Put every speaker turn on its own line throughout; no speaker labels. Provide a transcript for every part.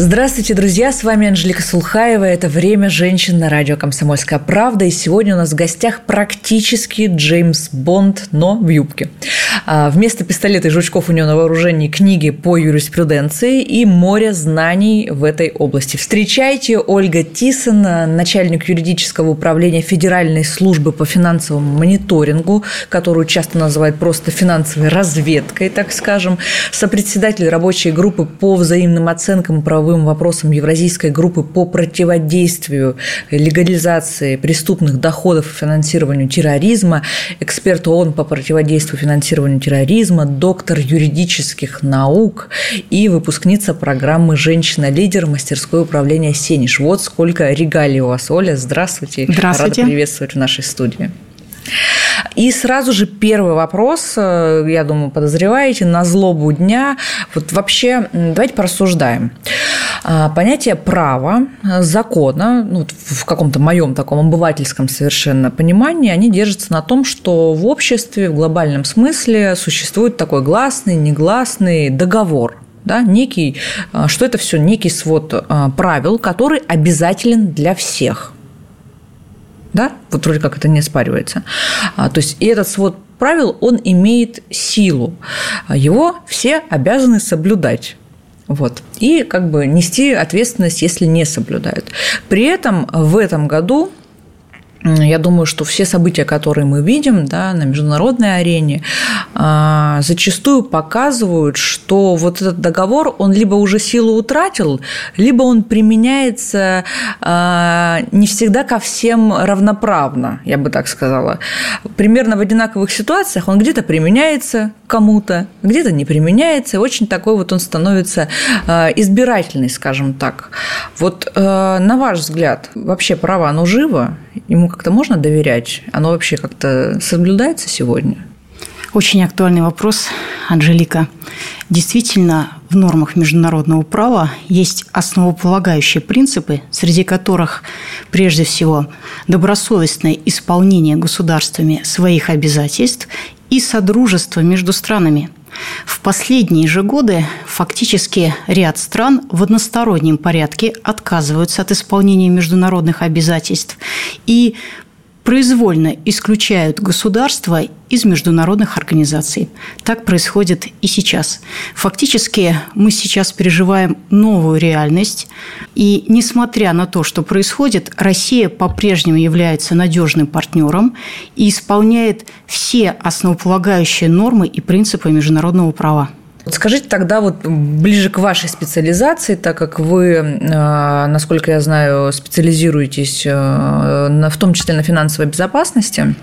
Здравствуйте, друзья! С вами Анжелика Сулхаева. Это «Время женщин» на радио «Комсомольская правда». И сегодня у нас в гостях практически Джеймс Бонд, но в юбке. А, вместо пистолета и жучков у него на вооружении книги по юриспруденции и море знаний в этой области. Встречайте Ольга Тисон, начальник юридического управления Федеральной службы по финансовому мониторингу, которую часто называют просто финансовой разведкой, так скажем, сопредседатель рабочей группы по взаимным оценкам правовым вопросам Евразийской группы по противодействию легализации преступных доходов и финансированию терроризма, эксперт ООН по противодействию финансированию терроризма, доктор юридических наук и выпускница программы «Женщина-лидер» мастерское управление «Сениш». Вот сколько регалий у вас, Оля. Здравствуйте.
Здравствуйте.
Рада приветствовать в нашей студии. И сразу же первый вопрос, э, я думаю, подозреваете, на злобу дня. Вот вообще, давайте порассуждаем. А, понятие права, закона, ну, в каком-то моем таком обывательском совершенно понимании, они держатся на том, что в обществе в глобальном смысле существует такой гласный, негласный договор да, некий, а, что это все некий свод правил, который обязателен для всех – да, вот вроде как это не оспаривается. А, то есть и этот свод правил, он имеет силу. Его все обязаны соблюдать. Вот. И как бы нести ответственность, если не соблюдают. При этом в этом году я думаю, что все события, которые мы видим да, на международной арене, а, зачастую показывают, что вот этот договор, он либо уже силу утратил, либо он применяется а, не всегда ко всем равноправно, я бы так сказала. Примерно в одинаковых ситуациях он где-то применяется кому-то, где-то не применяется. Очень такой вот он становится а, избирательный, скажем так. Вот на ваш взгляд, вообще право, оно живо? Ему как-то можно доверять? Оно вообще как-то соблюдается сегодня?
Очень актуальный вопрос, Анжелика. Действительно, в нормах международного права есть основополагающие принципы, среди которых прежде всего добросовестное исполнение государствами своих обязательств и содружество между странами. В последние же годы фактически ряд стран в одностороннем порядке отказываются от исполнения международных обязательств. И произвольно исключают государства из международных организаций. Так происходит и сейчас. Фактически мы сейчас переживаем новую реальность. И несмотря на то, что происходит, Россия по-прежнему является надежным партнером и исполняет все основополагающие нормы и принципы международного права.
Скажите тогда вот ближе к вашей специализации, так как вы, э, насколько я знаю, специализируетесь э, в том числе на финансовой безопасности,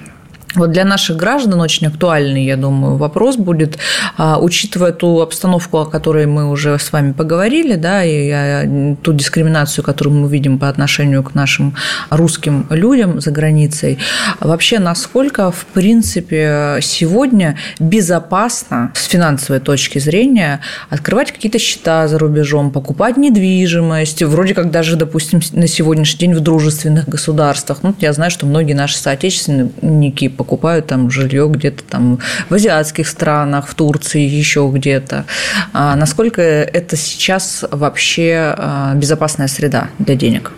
вот для наших граждан очень актуальный, я думаю, вопрос будет, а, учитывая ту обстановку, о которой мы уже с вами поговорили, да, и ту дискриминацию, которую мы видим по отношению к нашим русским людям за границей, вообще насколько, в принципе, сегодня безопасно с финансовой точки зрения открывать какие-то счета за рубежом, покупать недвижимость, вроде как даже, допустим, на сегодняшний день в дружественных государствах. Ну, я знаю, что многие наши соотечественники покупают там жилье где-то там в азиатских странах, в Турции, еще где-то. А насколько это сейчас вообще а, безопасная среда для денег?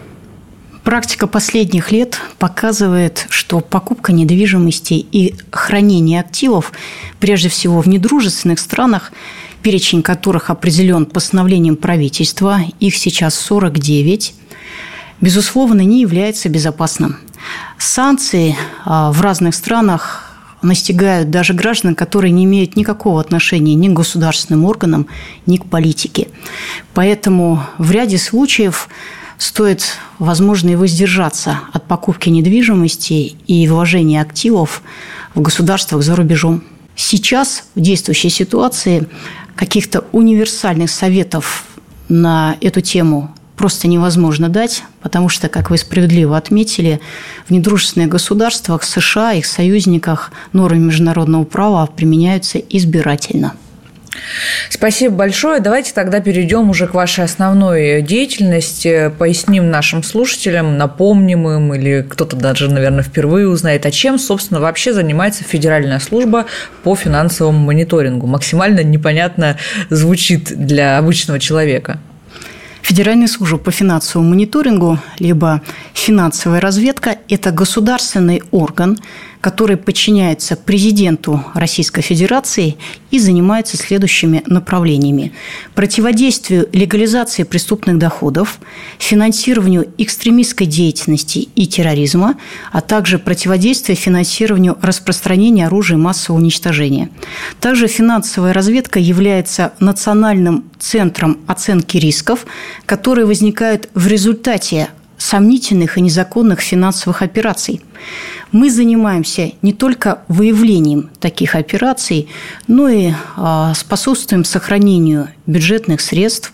Практика последних лет показывает, что покупка недвижимости и хранение активов, прежде всего в недружественных странах, перечень которых определен постановлением правительства, их сейчас 49, безусловно, не является безопасным. Санкции а, в разных странах настигают даже граждан, которые не имеют никакого отношения ни к государственным органам, ни к политике. Поэтому в ряде случаев стоит, возможно, и воздержаться от покупки недвижимости и вложения активов в государствах за рубежом. Сейчас в действующей ситуации каких-то универсальных советов на эту тему просто невозможно дать, потому что, как вы справедливо отметили, в недружественных государствах США, их союзниках нормы международного права применяются избирательно.
Спасибо большое. Давайте тогда перейдем уже к вашей основной деятельности, поясним нашим слушателям, напомним им, или кто-то даже, наверное, впервые узнает, а чем, собственно, вообще занимается Федеральная служба по финансовому мониторингу. Максимально непонятно звучит для обычного человека.
Федеральная служба по финансовому мониторингу, либо финансовая разведка – это государственный орган, который подчиняется президенту Российской Федерации и занимается следующими направлениями. Противодействию легализации преступных доходов, финансированию экстремистской деятельности и терроризма, а также противодействию финансированию распространения оружия массового уничтожения. Также финансовая разведка является национальным центром оценки рисков, которые возникают в результате сомнительных и незаконных финансовых операций. Мы занимаемся не только выявлением таких операций, но и а, способствуем сохранению бюджетных средств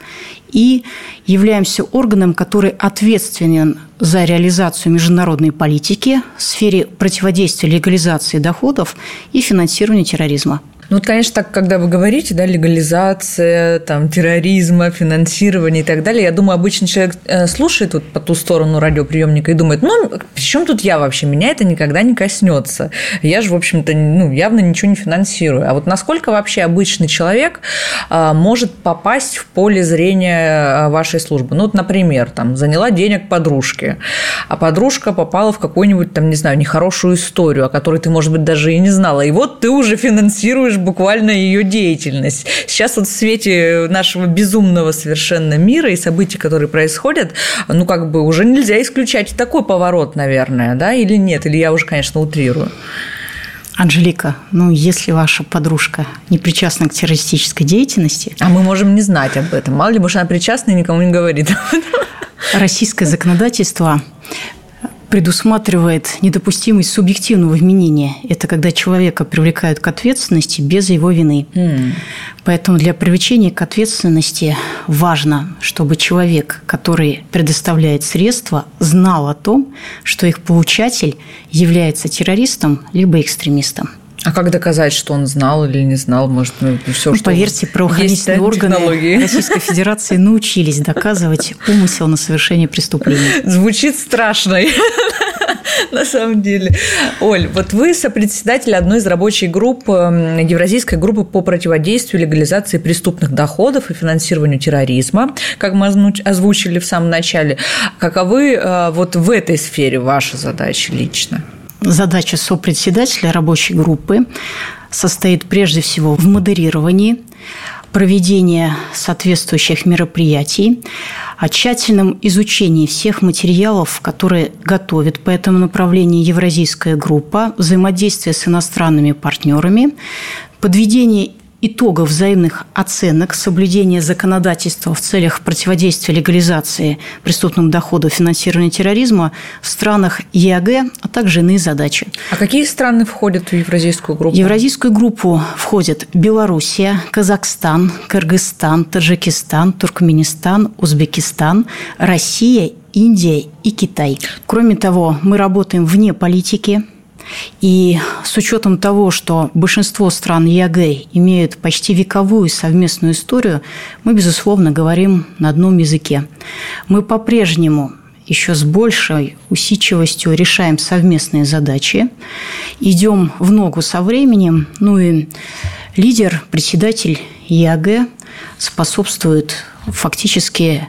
и являемся органом, который ответственен за реализацию международной политики в сфере противодействия легализации доходов и финансирования терроризма.
Ну, вот, конечно, так, когда вы говорите, да, легализация, там, терроризма, финансирование и так далее, я думаю, обычный человек э, слушает вот по ту сторону радиоприемника и думает, ну, при чем тут я вообще? Меня это никогда не коснется. Я же, в общем-то, ну, явно ничего не финансирую. А вот насколько вообще обычный человек э, может попасть в поле зрения э, вашей службы? Ну, вот, например, там, заняла денег подружке, а подружка попала в какую-нибудь, там, не знаю, нехорошую историю, о которой ты, может быть, даже и не знала. И вот ты уже финансируешь контролируешь буквально ее деятельность. Сейчас вот в свете нашего безумного совершенно мира и событий, которые происходят, ну, как бы уже нельзя исключать такой поворот, наверное, да, или нет? Или я уже, конечно, утрирую.
Анжелика, ну, если ваша подружка не причастна к террористической деятельности...
А мы можем не знать об этом. Мало ли, может, она причастна и никому не говорит
Российское законодательство предусматривает недопустимость субъективного вменения. Это когда человека привлекают к ответственности без его вины. Mm. Поэтому для привлечения к ответственности важно, чтобы человек, который предоставляет средства, знал о том, что их получатель является террористом либо экстремистом.
А как доказать, что он знал или не знал? Может, ну, все, ну,
что Поверьте, правоохранительные есть, органы технологии. Российской Федерации научились доказывать умысел на совершение преступления.
Звучит страшно, на самом деле. Оль, вот вы сопредседатель одной из рабочих групп эм, Евразийской группы по противодействию легализации преступных доходов и финансированию терроризма, как мы озвучили в самом начале. Каковы э, вот в этой сфере ваши задачи лично?
Задача сопредседателя рабочей группы состоит прежде всего в модерировании, проведении соответствующих мероприятий, о тщательном изучении всех материалов, которые готовит по этому направлению Евразийская группа, взаимодействие с иностранными партнерами, подведение итогов взаимных оценок соблюдения законодательства в целях противодействия легализации преступного дохода финансирования терроризма в странах ЕАГ, а также иные задачи.
А какие страны входят в Евразийскую группу?
В Евразийскую группу входят Белоруссия, Казахстан, Кыргызстан, Таджикистан, Туркменистан, Узбекистан, Россия Индия и Китай. Кроме того, мы работаем вне политики, и с учетом того, что большинство стран ЕАГ имеют почти вековую совместную историю, мы, безусловно, говорим на одном языке. Мы по-прежнему еще с большей усидчивостью решаем совместные задачи, идем в ногу со временем, ну и лидер, председатель ЕАГ способствует фактически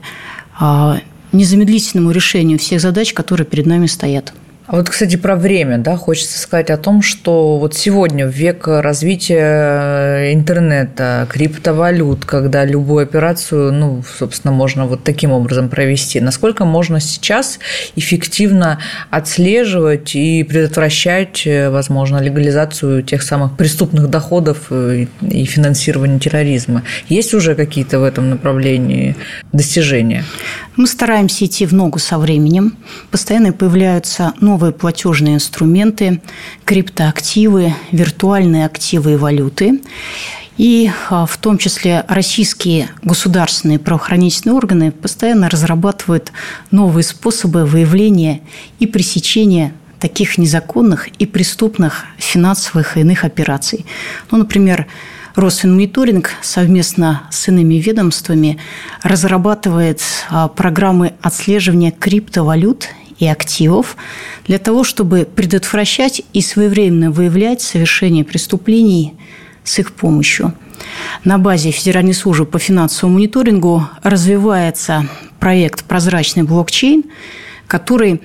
а, незамедлительному решению всех задач, которые перед нами стоят.
А вот, кстати, про время, да, хочется сказать о том, что вот сегодня, в век развития интернета, криптовалют, когда любую операцию, ну, собственно, можно вот таким образом провести, насколько можно сейчас эффективно отслеживать и предотвращать, возможно, легализацию тех самых преступных доходов и финансирование терроризма? Есть уже какие-то в этом направлении достижения?
Мы стараемся идти в ногу со временем. Постоянно появляются новые платежные инструменты, криптоактивы, виртуальные активы и валюты. И а, в том числе российские государственные правоохранительные органы постоянно разрабатывают новые способы выявления и пресечения таких незаконных и преступных финансовых и иных операций. Ну, например, Росинмониторинг совместно с иными ведомствами разрабатывает а, программы отслеживания криптовалют и активов для того, чтобы предотвращать и своевременно выявлять совершение преступлений с их помощью. На базе Федеральной службы по финансовому мониторингу развивается проект «Прозрачный блокчейн», который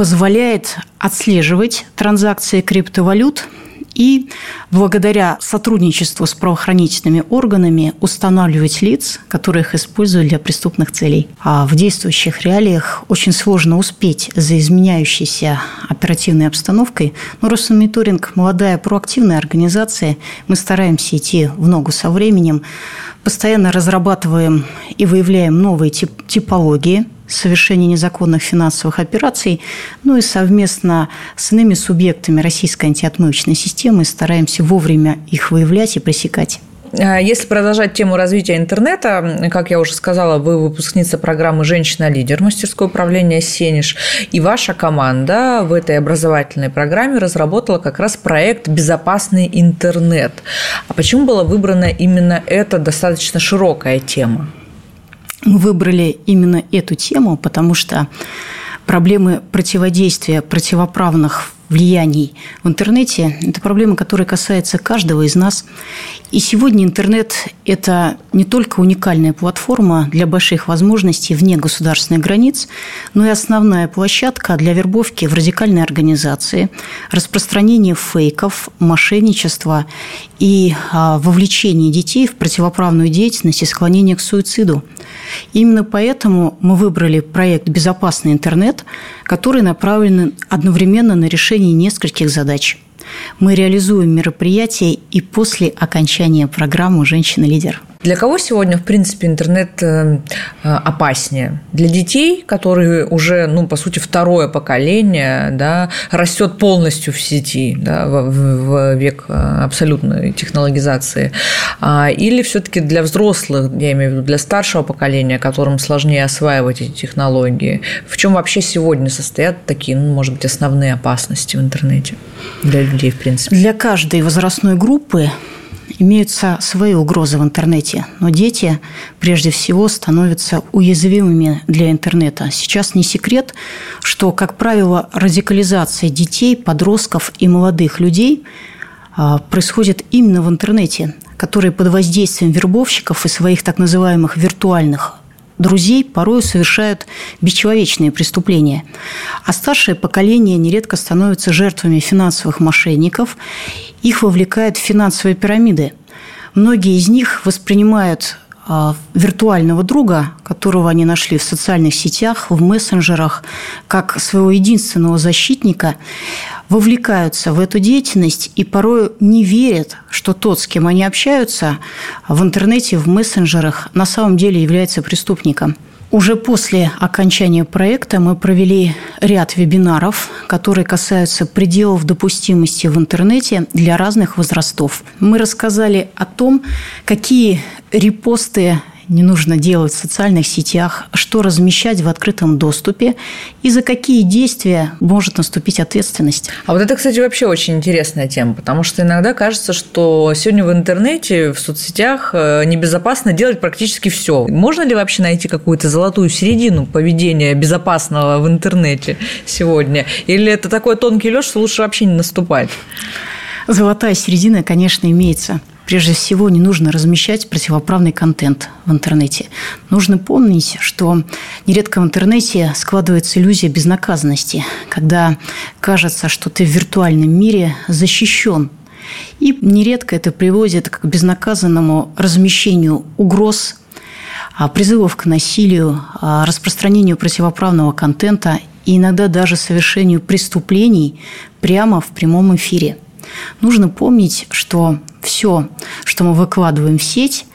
позволяет отслеживать транзакции криптовалют – и благодаря сотрудничеству с правоохранительными органами устанавливать лиц, которые их используют для преступных целей. А в действующих реалиях очень сложно успеть за изменяющейся оперативной обстановкой. Но Росмониторинг – молодая проактивная организация. Мы стараемся идти в ногу со временем, постоянно разрабатываем и выявляем новые тип типологии – совершения незаконных финансовых операций, ну и совместно с иными субъектами российской антиотмывочной системы стараемся вовремя их выявлять и пресекать.
А если продолжать тему развития интернета, как я уже сказала, вы выпускница программы «Женщина-лидер» мастерское управление «Сенеж», и ваша команда в этой образовательной программе разработала как раз проект «Безопасный интернет». А почему была выбрана именно эта достаточно широкая тема?
Мы выбрали именно эту тему, потому что проблемы противодействия противоправных влияний в интернете – это проблема, которая касается каждого из нас. И сегодня интернет – это не только уникальная платформа для больших возможностей вне государственных границ, но и основная площадка для вербовки в радикальной организации, распространения фейков, мошенничества и а, вовлечения детей в противоправную деятельность и склонение к суициду. Именно поэтому мы выбрали проект «Безопасный интернет», который направлен одновременно на решение нескольких задач. Мы реализуем мероприятия и после окончания программы «Женщина-лидер».
Для кого сегодня, в принципе, интернет э, э, опаснее? Для детей, которые уже, ну, по сути, второе поколение, да, растет полностью в сети, да, в, в век э, абсолютной технологизации, а, или все-таки для взрослых, я имею в виду для старшего поколения, которым сложнее осваивать эти технологии? В чем вообще сегодня состоят такие, ну, может быть, основные опасности в интернете для людей, в принципе?
Для каждой возрастной группы имеются свои угрозы в интернете, но дети прежде всего становятся уязвимыми для интернета. Сейчас не секрет, что, как правило, радикализация детей, подростков и молодых людей а, происходит именно в интернете, которые под воздействием вербовщиков и своих так называемых виртуальных друзей порой совершают бесчеловечные преступления. А старшее поколение нередко становится жертвами финансовых мошенников. Их вовлекают в финансовые пирамиды. Многие из них воспринимают а, виртуального друга, которого они нашли в социальных сетях, в мессенджерах, как своего единственного защитника, вовлекаются в эту деятельность и порой не верят, что тот, с кем они общаются в интернете, в мессенджерах, на самом деле является преступником. Уже после окончания проекта мы провели ряд вебинаров, которые касаются пределов допустимости в интернете для разных возрастов. Мы рассказали о том, какие репосты не нужно делать в социальных сетях, что размещать в открытом доступе и за какие действия может наступить ответственность.
А вот это, кстати, вообще очень интересная тема, потому что иногда кажется, что сегодня в интернете, в соцсетях э, небезопасно делать практически все. Можно ли вообще найти какую-то золотую середину поведения безопасного в интернете сегодня? Или это такой тонкий лед, что лучше вообще не наступать?
Золотая середина, конечно, имеется. Прежде всего, не нужно размещать противоправный контент в интернете. Нужно помнить, что нередко в интернете складывается иллюзия безнаказанности, когда кажется, что ты в виртуальном мире защищен. И нередко это приводит к безнаказанному размещению угроз, а, призывов к насилию, а, распространению противоправного контента и иногда даже совершению преступлений прямо в прямом эфире – Нужно помнить, что все, что мы выкладываем в сеть,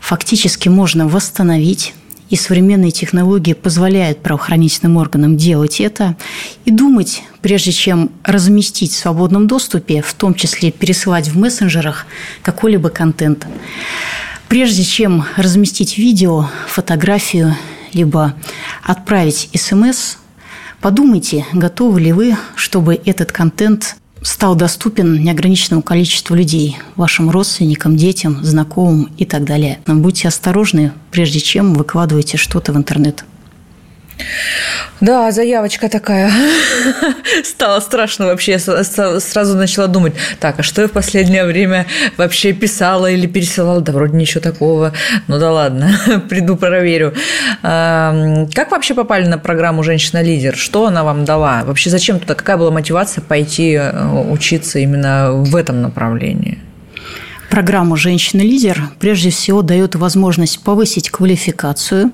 фактически можно восстановить, и современные технологии позволяют правоохранительным органам делать это и думать, прежде чем разместить в свободном доступе, в том числе пересылать в мессенджерах какой-либо контент. Прежде чем разместить видео, фотографию, либо отправить смс, подумайте, готовы ли вы, чтобы этот контент стал доступен неограниченному количеству людей, вашим родственникам, детям, знакомым и так далее. Но будьте осторожны, прежде чем выкладываете что-то в интернет.
Да, заявочка такая. Стало страшно вообще. Я сразу начала думать, так, а что я в последнее время вообще писала или пересылала? Да вроде ничего такого. Ну да ладно, приду проверю. Как вообще попали на программу «Женщина-лидер»? Что она вам дала? Вообще зачем туда? Какая была мотивация пойти э, учиться именно в этом направлении?
Программа «Женщина-лидер» прежде всего дает возможность повысить квалификацию,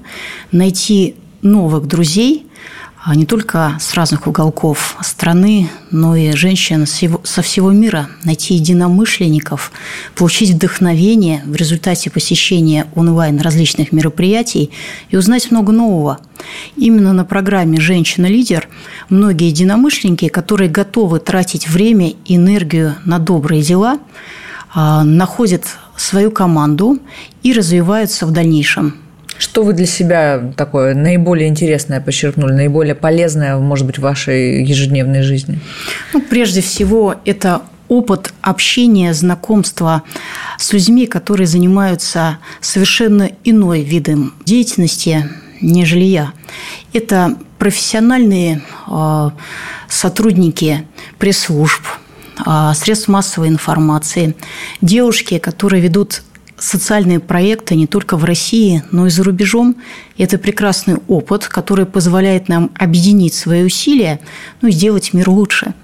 найти новых друзей, а не только с разных уголков страны, но и женщин со всего мира, найти единомышленников, получить вдохновение в результате посещения онлайн различных мероприятий и узнать много нового. Именно на программе «Женщина-лидер» многие единомышленники, которые готовы тратить время и энергию на добрые дела, а, находят свою команду и развиваются в дальнейшем.
Что вы для себя такое наиболее интересное подчеркнули, наиболее полезное, может быть, в вашей ежедневной жизни?
Ну, прежде всего, это опыт общения, знакомства с людьми, которые занимаются совершенно иной видом деятельности, нежели я. Это профессиональные э, сотрудники пресс-служб, э, средств массовой информации, девушки, которые ведут социальные проекты не только в России, но и за рубежом. Это прекрасный опыт, который позволяет нам объединить свои усилия ну, и сделать мир лучше.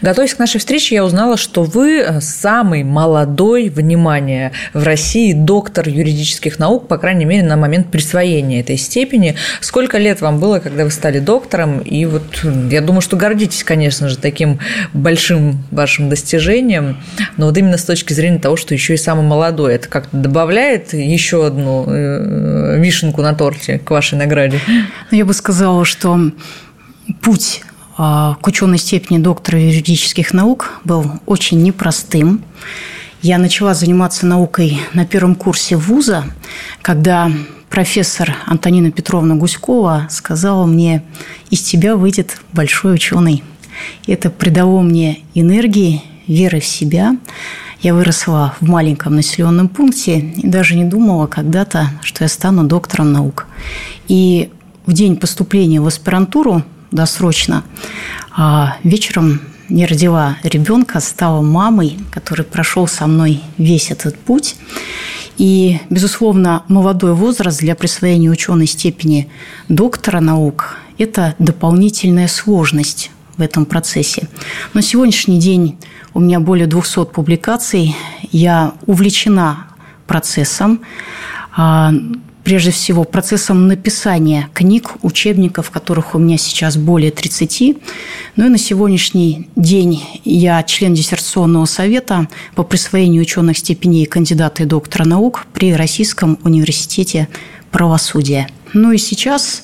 Готовясь к нашей встрече, я узнала, что вы э, самый молодой, внимание, в России доктор юридических наук, по крайней мере, на момент присвоения этой степени. Сколько лет вам было, когда вы стали доктором? И вот я думаю, что гордитесь, конечно же, таким большим вашим достижением, но вот именно с точки зрения того, что еще и самый молодой, это как-то добавляет еще одну э, вишенку на торте к вашей награде?
Ну, я бы сказала, что путь к ученой степени доктора юридических наук был очень непростым. Я начала заниматься наукой на первом курсе вуза, когда профессор Антонина Петровна Гуськова сказала мне, из тебя выйдет большой ученый. Это придало мне энергии, веры в себя. Я выросла в маленьком населенном пункте и даже не думала когда-то, что я стану доктором наук. И в день поступления в аспирантуру досрочно. А вечером не родила ребенка, стала мамой, который прошел со мной весь этот путь. И, безусловно, молодой возраст для присвоения ученой степени доктора наук – это дополнительная сложность в этом процессе. На сегодняшний день у меня более 200 публикаций. Я увлечена процессом. Прежде всего процессом написания книг, учебников, которых у меня сейчас более 30. Ну и на сегодняшний день я член диссертационного совета по присвоению ученых степеней кандидата и доктора наук при Российском университете правосудия. Ну и сейчас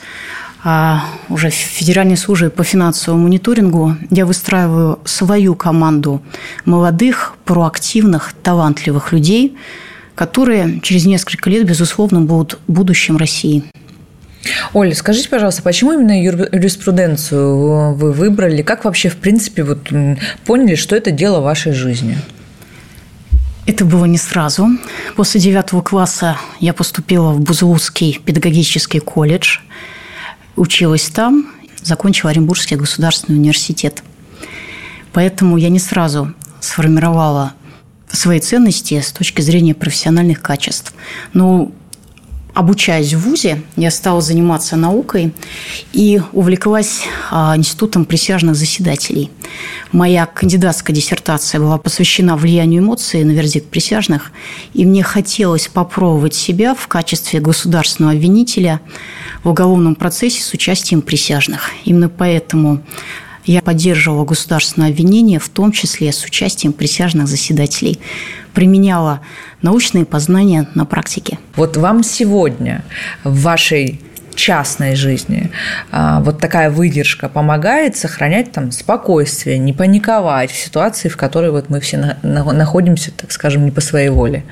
а, уже в Федеральной службе по финансовому мониторингу я выстраиваю свою команду молодых, проактивных, талантливых людей – которые через несколько лет, безусловно, будут будущим России.
Оля, скажите, пожалуйста, почему именно юриспруденцию вы выбрали? Как вообще, в принципе, вот поняли, что это дело вашей жизни?
Это было не сразу. После девятого класса я поступила в Бузулукский педагогический колледж, училась там, закончила Оренбургский государственный университет. Поэтому я не сразу сформировала свои ценности с точки зрения профессиональных качеств. Но обучаясь в ВУЗе, я стала заниматься наукой и увлеклась а, институтом присяжных заседателей. Моя кандидатская диссертация была посвящена влиянию эмоций на вердикт присяжных, и мне хотелось попробовать себя в качестве государственного обвинителя в уголовном процессе с участием присяжных. Именно поэтому я поддерживала государственное обвинение, в том числе с участием присяжных заседателей. Применяла научные познания на практике.
Вот вам сегодня в вашей частной жизни а, вот такая выдержка помогает сохранять там спокойствие, не паниковать в ситуации, в которой вот мы все находимся, так скажем, не по своей воле?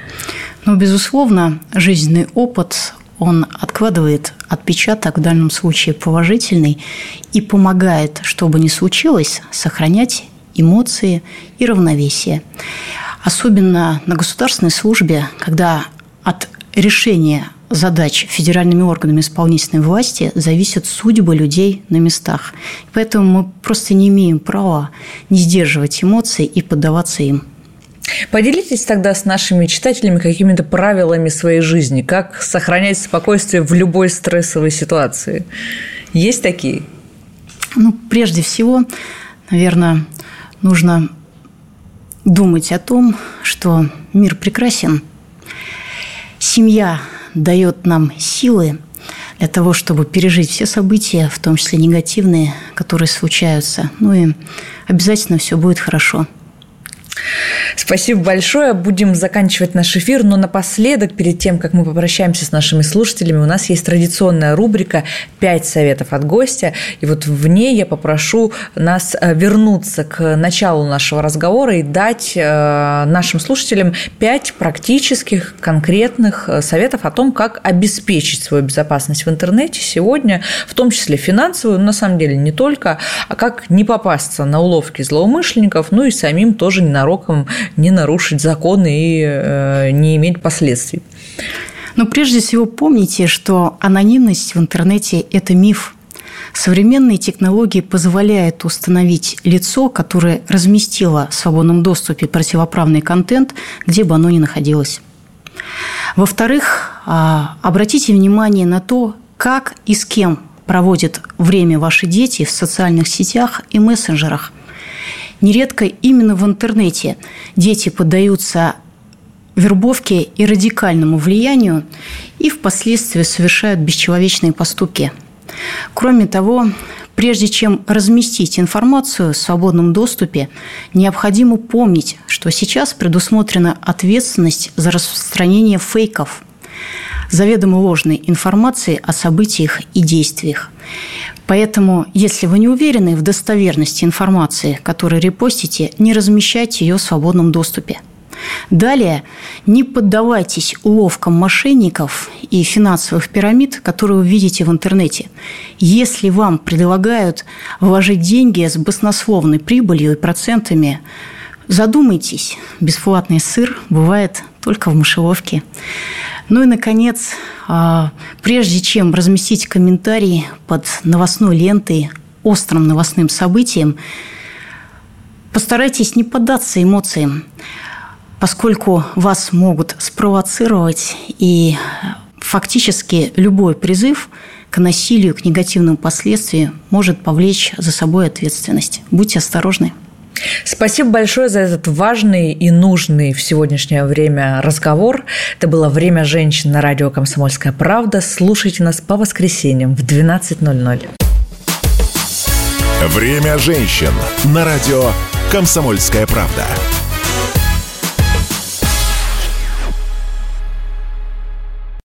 Ну, безусловно, жизненный опыт, он откладывает отпечаток, в данном случае положительный, и помогает, что бы ни случилось, сохранять эмоции и равновесие. Особенно на государственной службе, когда от решения задач федеральными органами исполнительной власти зависят судьбы людей на местах. Поэтому мы просто не имеем права не сдерживать эмоции и поддаваться им.
Поделитесь тогда с нашими читателями какими-то правилами своей жизни, как сохранять спокойствие в любой стрессовой ситуации. Есть такие?
Ну, прежде всего, наверное, нужно думать о том, что мир прекрасен. Семья дает нам силы для того, чтобы пережить все события, в том числе негативные, которые случаются. Ну и обязательно все будет хорошо.
Спасибо большое. Будем заканчивать наш эфир, но напоследок, перед тем, как мы попрощаемся с нашими слушателями, у нас есть традиционная рубрика «Пять советов от гостя». И вот в ней я попрошу нас э, вернуться к началу нашего разговора и дать э, нашим слушателям пять практических, конкретных э, советов о том, как обеспечить свою безопасность в интернете сегодня, в том числе финансовую, но на самом деле не только, а как не попасться на уловки злоумышленников, ну и самим тоже ненароком не нарушить законы и э, не иметь последствий.
Но прежде всего помните, что анонимность в интернете – это миф. Современные технологии позволяют установить лицо, которое разместило в свободном доступе противоправный контент, где бы оно ни находилось. Во-вторых, а, обратите внимание на то, как и с кем проводят время ваши дети в социальных сетях и мессенджерах. Нередко именно в интернете дети поддаются вербовке и радикальному влиянию и впоследствии совершают бесчеловечные поступки. Кроме того, прежде чем разместить информацию в свободном доступе, необходимо помнить, что сейчас предусмотрена ответственность за распространение фейков, заведомо ложной информации о событиях и действиях. Поэтому, если вы не уверены в достоверности информации, которую репостите, не размещайте ее в свободном доступе. Далее, не поддавайтесь уловкам мошенников и финансовых пирамид, которые вы видите в интернете. Если вам предлагают вложить деньги с баснословной прибылью и процентами, задумайтесь, бесплатный сыр бывает только в мышеловке. Ну и, наконец, а, прежде чем разместить комментарий под новостной лентой острым новостным событием, постарайтесь не поддаться эмоциям, поскольку вас могут спровоцировать и фактически любой призыв к насилию, к негативным последствиям может повлечь за собой ответственность. Будьте осторожны.
Спасибо большое за этот важный и нужный в сегодняшнее время разговор. Это было «Время женщин» на радио «Комсомольская правда». Слушайте нас по воскресеньям в 12.00.
«Время женщин» на радио «Комсомольская правда».